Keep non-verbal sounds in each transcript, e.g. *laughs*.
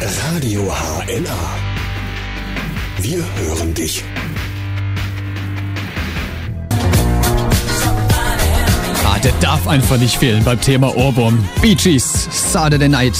Radio HNA. Wir hören dich. Ah, der darf einfach nicht fehlen beim Thema Ohrwurm. Bee Gees, Saturday Night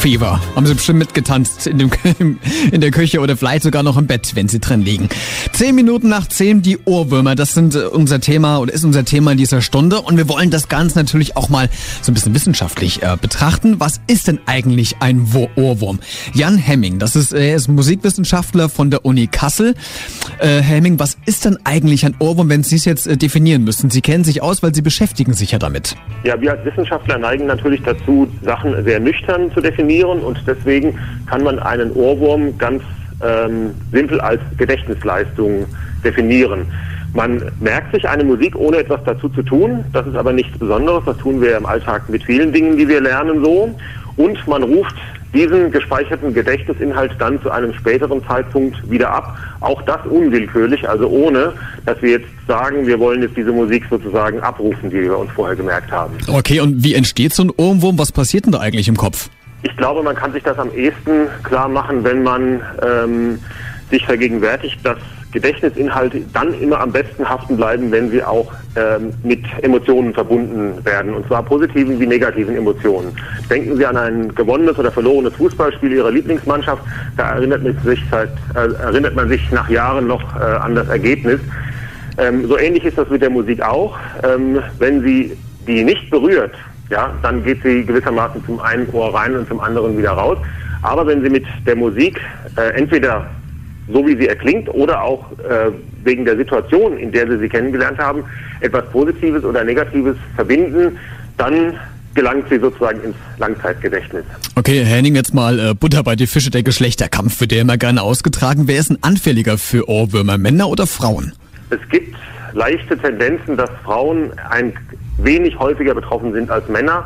Fever. Haben sie bestimmt mitgetanzt in, dem, *laughs* in der Küche oder vielleicht sogar noch im Bett, wenn sie drin liegen. Zehn Minuten nach zehn die Ohrwürmer. Das sind äh, unser Thema oder ist unser Thema in dieser Stunde. Und wir wollen das Ganze natürlich auch mal so ein bisschen wissenschaftlich äh, betrachten. Was ist denn eigentlich ein Ohrwurm? Jan Hemming, das ist, er ist Musikwissenschaftler von der Uni Kassel. Äh, Hemming, was ist denn eigentlich ein Ohrwurm, wenn Sie es jetzt äh, definieren müssen? Sie kennen sich aus, weil Sie beschäftigen sich ja damit. Ja, wir als Wissenschaftler neigen natürlich dazu, Sachen sehr nüchtern zu definieren definieren und deswegen kann man einen Ohrwurm ganz ähm, simpel als Gedächtnisleistung definieren. Man merkt sich eine Musik, ohne etwas dazu zu tun. Das ist aber nichts Besonderes. Das tun wir im Alltag mit vielen Dingen, die wir lernen so. Und man ruft diesen gespeicherten Gedächtnisinhalt dann zu einem späteren Zeitpunkt wieder ab. Auch das unwillkürlich, also ohne, dass wir jetzt sagen, wir wollen jetzt diese Musik sozusagen abrufen, die wir uns vorher gemerkt haben. Okay, und wie entsteht so ein Ohrwurm? Was passiert denn da eigentlich im Kopf? Ich glaube, man kann sich das am ehesten klar machen, wenn man ähm, sich vergegenwärtigt, dass Gedächtnisinhalte dann immer am besten haften bleiben, wenn sie auch ähm, mit Emotionen verbunden werden, und zwar positiven wie negativen Emotionen. Denken Sie an ein gewonnenes oder verlorenes Fußballspiel Ihrer Lieblingsmannschaft, da erinnert man sich, halt, äh, erinnert man sich nach Jahren noch äh, an das Ergebnis. Ähm, so ähnlich ist das mit der Musik auch. Ähm, wenn sie die nicht berührt, ja, dann geht sie gewissermaßen zum einen Ohr rein und zum anderen wieder raus. Aber wenn Sie mit der Musik äh, entweder so wie sie erklingt oder auch äh, wegen der Situation, in der Sie sie kennengelernt haben, etwas Positives oder Negatives verbinden, dann gelangt sie sozusagen ins Langzeitgedächtnis. Okay, Herr Henning, jetzt mal äh, Butter bei die Fische, der Geschlechterkampf wird ja immer gerne ausgetragen. Wer ist ein anfälliger für Ohrwürmer, Männer oder Frauen? Es gibt leichte Tendenzen, dass Frauen ein wenig häufiger betroffen sind als Männer.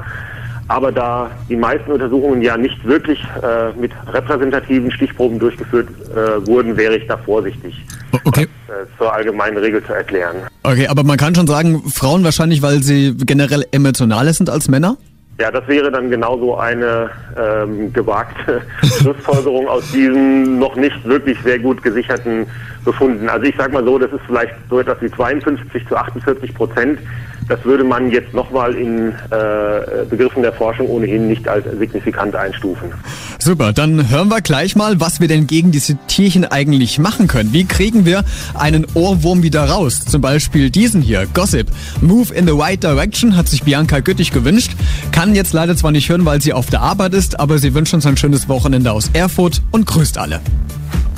Aber da die meisten Untersuchungen ja nicht wirklich äh, mit repräsentativen Stichproben durchgeführt äh, wurden, wäre ich da vorsichtig, okay. das äh, zur allgemeinen Regel zu erklären. Okay, aber man kann schon sagen, Frauen wahrscheinlich, weil sie generell emotionaler sind als Männer? Ja, das wäre dann genauso eine ähm, gewagte *laughs* Schlussfolgerung aus diesen noch nicht wirklich sehr gut gesicherten Befunden. Also ich sage mal so, das ist vielleicht so etwas wie 52 zu 48 Prozent das würde man jetzt nochmal in äh, Begriffen der Forschung ohnehin nicht als signifikant einstufen. Super, dann hören wir gleich mal, was wir denn gegen diese Tierchen eigentlich machen können. Wie kriegen wir einen Ohrwurm wieder raus? Zum Beispiel diesen hier, Gossip. Move in the right direction hat sich Bianca Güttig gewünscht. Kann jetzt leider zwar nicht hören, weil sie auf der Arbeit ist, aber sie wünscht uns ein schönes Wochenende aus Erfurt und grüßt alle.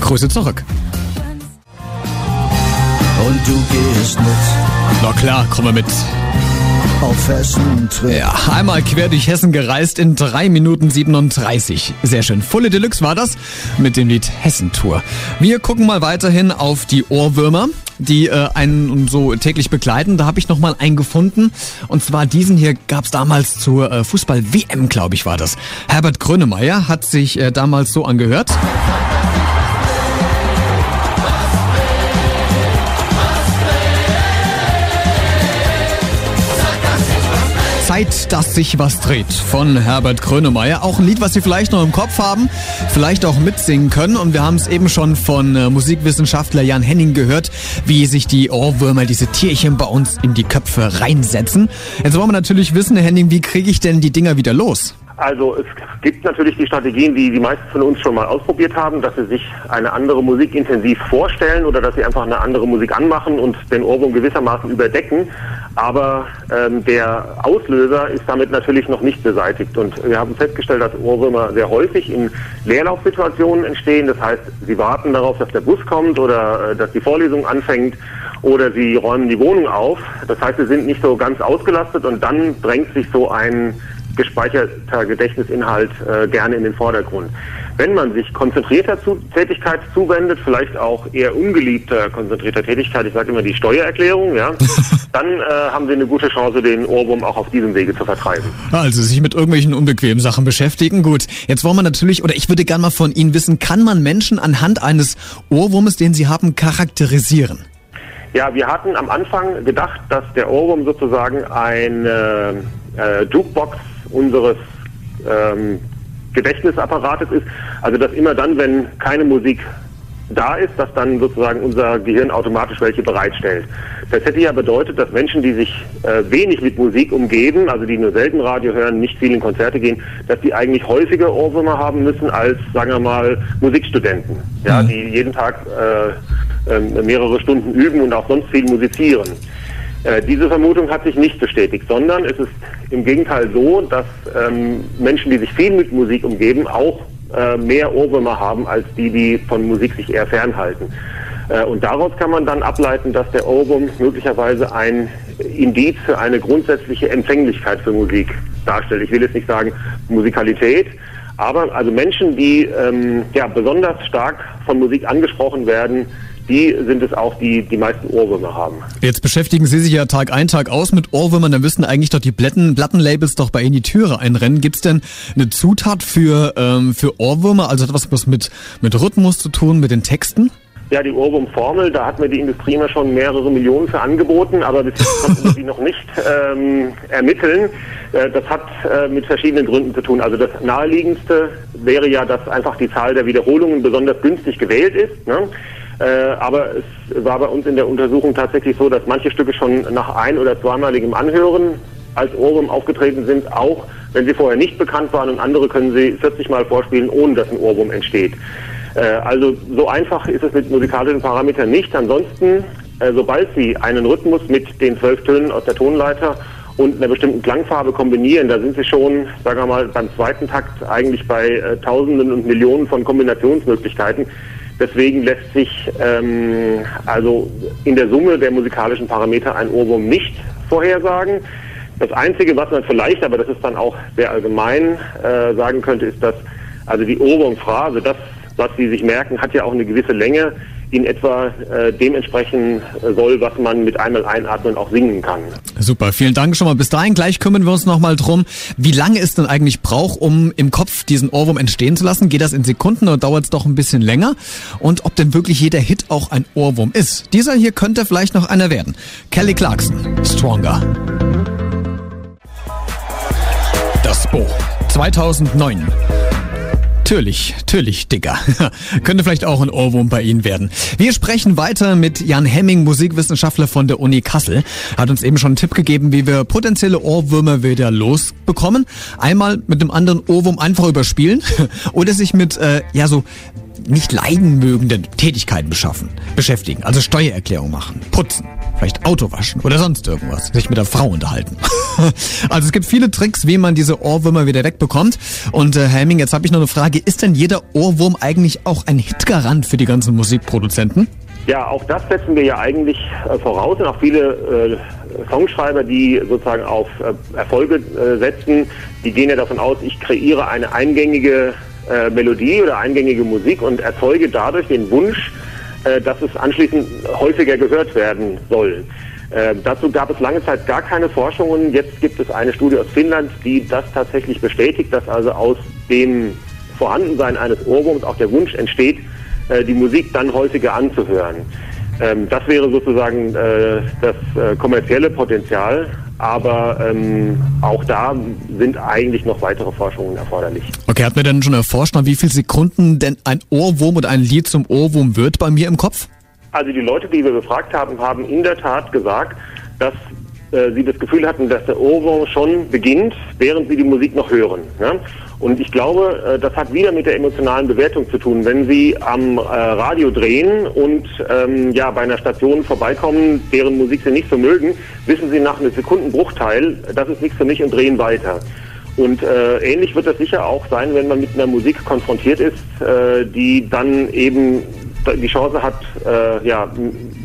Grüße zurück. Und du gehst mit na klar, kommen wir mit. Auf Hessen Trip. Ja, einmal quer durch Hessen gereist in 3 Minuten 37. Sehr schön. Fulle Deluxe war das mit dem Lied Hessen Tour. Wir gucken mal weiterhin auf die Ohrwürmer, die äh, einen so täglich begleiten. Da habe ich nochmal einen gefunden. Und zwar diesen hier gab es damals zur äh, Fußball-WM, glaube ich, war das. Herbert Grönemeyer hat sich äh, damals so angehört. Zeit, dass sich was dreht von Herbert Grönemeyer. Auch ein Lied, was Sie vielleicht noch im Kopf haben, vielleicht auch mitsingen können. Und wir haben es eben schon von äh, Musikwissenschaftler Jan Henning gehört, wie sich die Ohrwürmer, diese Tierchen bei uns in die Köpfe reinsetzen. Jetzt wollen wir natürlich wissen, Henning, wie kriege ich denn die Dinger wieder los? Also es gibt natürlich die Strategien, die die meisten von uns schon mal ausprobiert haben, dass sie sich eine andere Musik intensiv vorstellen oder dass sie einfach eine andere Musik anmachen und den Ohrwurm gewissermaßen überdecken. Aber ähm, der Auslöser ist damit natürlich noch nicht beseitigt. Und wir haben festgestellt, dass Ohrwürmer sehr häufig in Leerlaufsituationen entstehen. Das heißt, sie warten darauf, dass der Bus kommt oder äh, dass die Vorlesung anfängt oder sie räumen die Wohnung auf. Das heißt, sie sind nicht so ganz ausgelastet und dann drängt sich so ein gespeicherter Gedächtnisinhalt äh, gerne in den Vordergrund. Wenn man sich konzentrierter zu Tätigkeit zuwendet, vielleicht auch eher ungeliebter konzentrierter Tätigkeit, ich sage immer die Steuererklärung, ja, *laughs* dann äh, haben Sie eine gute Chance, den Ohrwurm auch auf diesem Wege zu vertreiben. Also sich mit irgendwelchen unbequemen Sachen beschäftigen. Gut, jetzt wollen wir natürlich, oder ich würde gerne mal von Ihnen wissen, kann man Menschen anhand eines Ohrwurmes, den sie haben, charakterisieren? Ja, wir hatten am Anfang gedacht, dass der Ohrwurm sozusagen eine äh, Jukebox unseres ähm, Gedächtnisapparates ist. Also dass immer dann, wenn keine Musik da ist, dass dann sozusagen unser Gehirn automatisch welche bereitstellt. Das hätte ja bedeutet, dass Menschen, die sich äh, wenig mit Musik umgeben, also die nur selten Radio hören, nicht viel in Konzerte gehen, dass die eigentlich häufiger Ohrwürmer haben müssen als, sagen wir mal, Musikstudenten, ja, mhm. die jeden Tag äh, äh, mehrere Stunden üben und auch sonst viel musizieren. Äh, diese Vermutung hat sich nicht bestätigt, sondern es ist im Gegenteil so, dass ähm, Menschen, die sich viel mit Musik umgeben, auch äh, mehr Ohrwürmer haben als die, die von Musik sich eher fernhalten. Äh, und daraus kann man dann ableiten, dass der Ohrwurm möglicherweise ein Indiz für eine grundsätzliche Empfänglichkeit für Musik darstellt. Ich will jetzt nicht sagen Musikalität, aber also Menschen, die ähm, ja, besonders stark von Musik angesprochen werden, die sind es auch, die die meisten Ohrwürmer haben. Jetzt beschäftigen Sie sich ja Tag ein, Tag aus mit Ohrwürmern, dann müssten eigentlich doch die Platten, Plattenlabels doch bei Ihnen die Türe einrennen. Gibt es denn eine Zutat für, ähm, für Ohrwürmer, also etwas was mit, mit Rhythmus zu tun, mit den Texten? Ja, die Ohrwurmformel, da hat mir die Industrie immer schon mehrere Millionen für angeboten, aber bis jetzt konnten wir die noch nicht ähm, ermitteln. Äh, das hat äh, mit verschiedenen Gründen zu tun. Also das naheliegendste wäre ja, dass einfach die Zahl der Wiederholungen besonders günstig gewählt ist. Ne? Äh, aber es war bei uns in der Untersuchung tatsächlich so, dass manche Stücke schon nach ein- oder zweimaligem Anhören als Ohrwurm aufgetreten sind, auch wenn sie vorher nicht bekannt waren und andere können sie 40 Mal vorspielen, ohne dass ein Ohrwurm entsteht. Äh, also so einfach ist es mit musikalischen Parametern nicht. Ansonsten, äh, sobald Sie einen Rhythmus mit den zwölf Tönen aus der Tonleiter und einer bestimmten Klangfarbe kombinieren, da sind Sie schon, sagen wir mal, beim zweiten Takt eigentlich bei Tausenden und Millionen von Kombinationsmöglichkeiten. Deswegen lässt sich ähm, also in der Summe der musikalischen Parameter ein Ohrwurm nicht vorhersagen. Das Einzige, was man vielleicht, aber das ist dann auch sehr allgemein äh, sagen könnte, ist, dass also die Ohrwurmphrase, das, was Sie sich merken, hat ja auch eine gewisse Länge in etwa äh, dementsprechend soll, was man mit einmal einatmen auch singen kann. Super, vielen Dank schon mal. Bis dahin gleich kümmern wir uns nochmal drum, wie lange es denn eigentlich braucht, um im Kopf diesen Ohrwurm entstehen zu lassen. Geht das in Sekunden oder dauert es doch ein bisschen länger? Und ob denn wirklich jeder Hit auch ein Ohrwurm ist. Dieser hier könnte vielleicht noch einer werden. Kelly Clarkson, Stronger. Das Bo 2009. Natürlich, natürlich, Digger. *laughs* Könnte vielleicht auch ein Ohrwurm bei Ihnen werden. Wir sprechen weiter mit Jan Hemming, Musikwissenschaftler von der Uni Kassel. Hat uns eben schon einen Tipp gegeben, wie wir potenzielle Ohrwürmer wieder losbekommen. Einmal mit einem anderen Ohrwurm einfach überspielen *laughs* oder sich mit, äh, ja, so nicht leiden mögenden Tätigkeiten beschaffen, beschäftigen. Also Steuererklärung machen, putzen, vielleicht Auto waschen oder sonst irgendwas. Sich mit der Frau unterhalten. *laughs* also es gibt viele Tricks, wie man diese Ohrwürmer wieder wegbekommt. Und äh, Helming, jetzt habe ich noch eine Frage. Ist denn jeder Ohrwurm eigentlich auch ein Hitgarant für die ganzen Musikproduzenten? Ja, auch das setzen wir ja eigentlich äh, voraus und auch viele äh, Songschreiber, die sozusagen auf äh, Erfolge äh, setzen, die gehen ja davon aus, ich kreiere eine eingängige äh, Melodie oder eingängige Musik und erzeuge dadurch den Wunsch, äh, dass es anschließend häufiger gehört werden soll. Äh, dazu gab es lange Zeit gar keine Forschungen. Jetzt gibt es eine Studie aus Finnland, die das tatsächlich bestätigt, dass also aus dem Vorhandensein eines Ohrwurms auch der Wunsch entsteht, äh, die Musik dann häufiger anzuhören. Ähm, das wäre sozusagen äh, das äh, kommerzielle Potenzial. Aber ähm, auch da sind eigentlich noch weitere Forschungen erforderlich. Okay, hat mir denn schon erforscht, nach wie viele Sekunden denn ein Ohrwurm oder ein Lied zum Ohrwurm wird bei mir im Kopf? Also die Leute, die wir befragt haben, haben in der Tat gesagt, dass äh, sie das Gefühl hatten, dass der Ohrwurm schon beginnt, während sie die Musik noch hören. Ne? Und ich glaube, äh, das hat wieder mit der emotionalen Bewertung zu tun. Wenn Sie am äh, Radio drehen und ähm, ja bei einer Station vorbeikommen, deren Musik Sie nicht so mögen, wissen Sie nach einem Sekundenbruchteil, das ist nichts für mich und drehen weiter. Und äh, ähnlich wird das sicher auch sein, wenn man mit einer Musik konfrontiert ist, äh, die dann eben die Chance hat, äh, ja,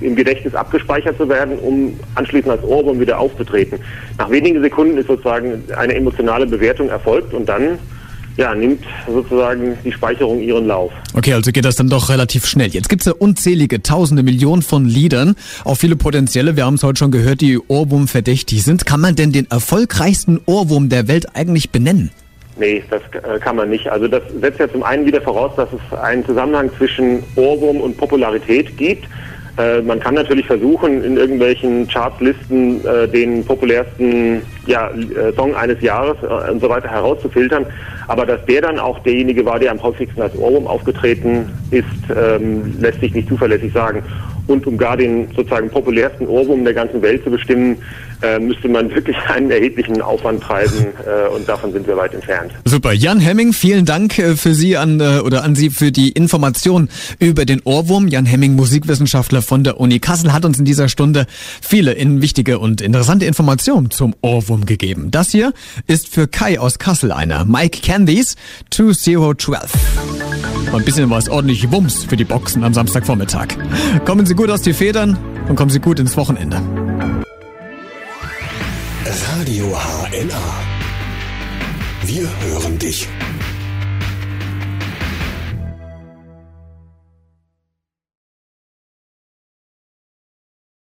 im Gedächtnis abgespeichert zu werden, um anschließend als Ohrwurm wieder aufzutreten. Nach wenigen Sekunden ist sozusagen eine emotionale Bewertung erfolgt und dann ja, nimmt sozusagen die Speicherung ihren Lauf. Okay, also geht das dann doch relativ schnell. Jetzt gibt es ja unzählige, tausende, Millionen von Liedern, auch viele potenzielle, wir haben es heute schon gehört, die Ohrwurm verdächtig sind. Kann man denn den erfolgreichsten Ohrwurm der Welt eigentlich benennen? Nee, das äh, kann man nicht. Also das setzt ja zum einen wieder voraus, dass es einen Zusammenhang zwischen Ohrwurm und Popularität gibt. Äh, man kann natürlich versuchen, in irgendwelchen Chartslisten äh, den populärsten ja, äh, Song eines Jahres äh, und so weiter herauszufiltern. Aber dass der dann auch derjenige war, der am häufigsten als Ohrwurm aufgetreten ist, ähm, lässt sich nicht zuverlässig sagen. Und um gar den sozusagen populärsten Ohrwurm der ganzen Welt zu bestimmen, äh, müsste man wirklich *laughs* einen erheblichen Aufwand treiben äh, und davon sind wir weit entfernt. Super. Jan Hemming, vielen Dank äh, für Sie an äh, oder an Sie für die Information über den Ohrwurm. Jan Hemming, Musikwissenschaftler von der Uni Kassel, hat uns in dieser Stunde viele in wichtige und interessante Informationen zum Ohrwurm gegeben. Das hier ist für Kai aus Kassel einer. Mike Candies 2012. Ein bisschen was ordentlich Wumms für die Boxen am Samstagvormittag. Kommen Sie gut aus die Federn und kommen Sie gut ins Wochenende. Radio HNA. Wir hören dich.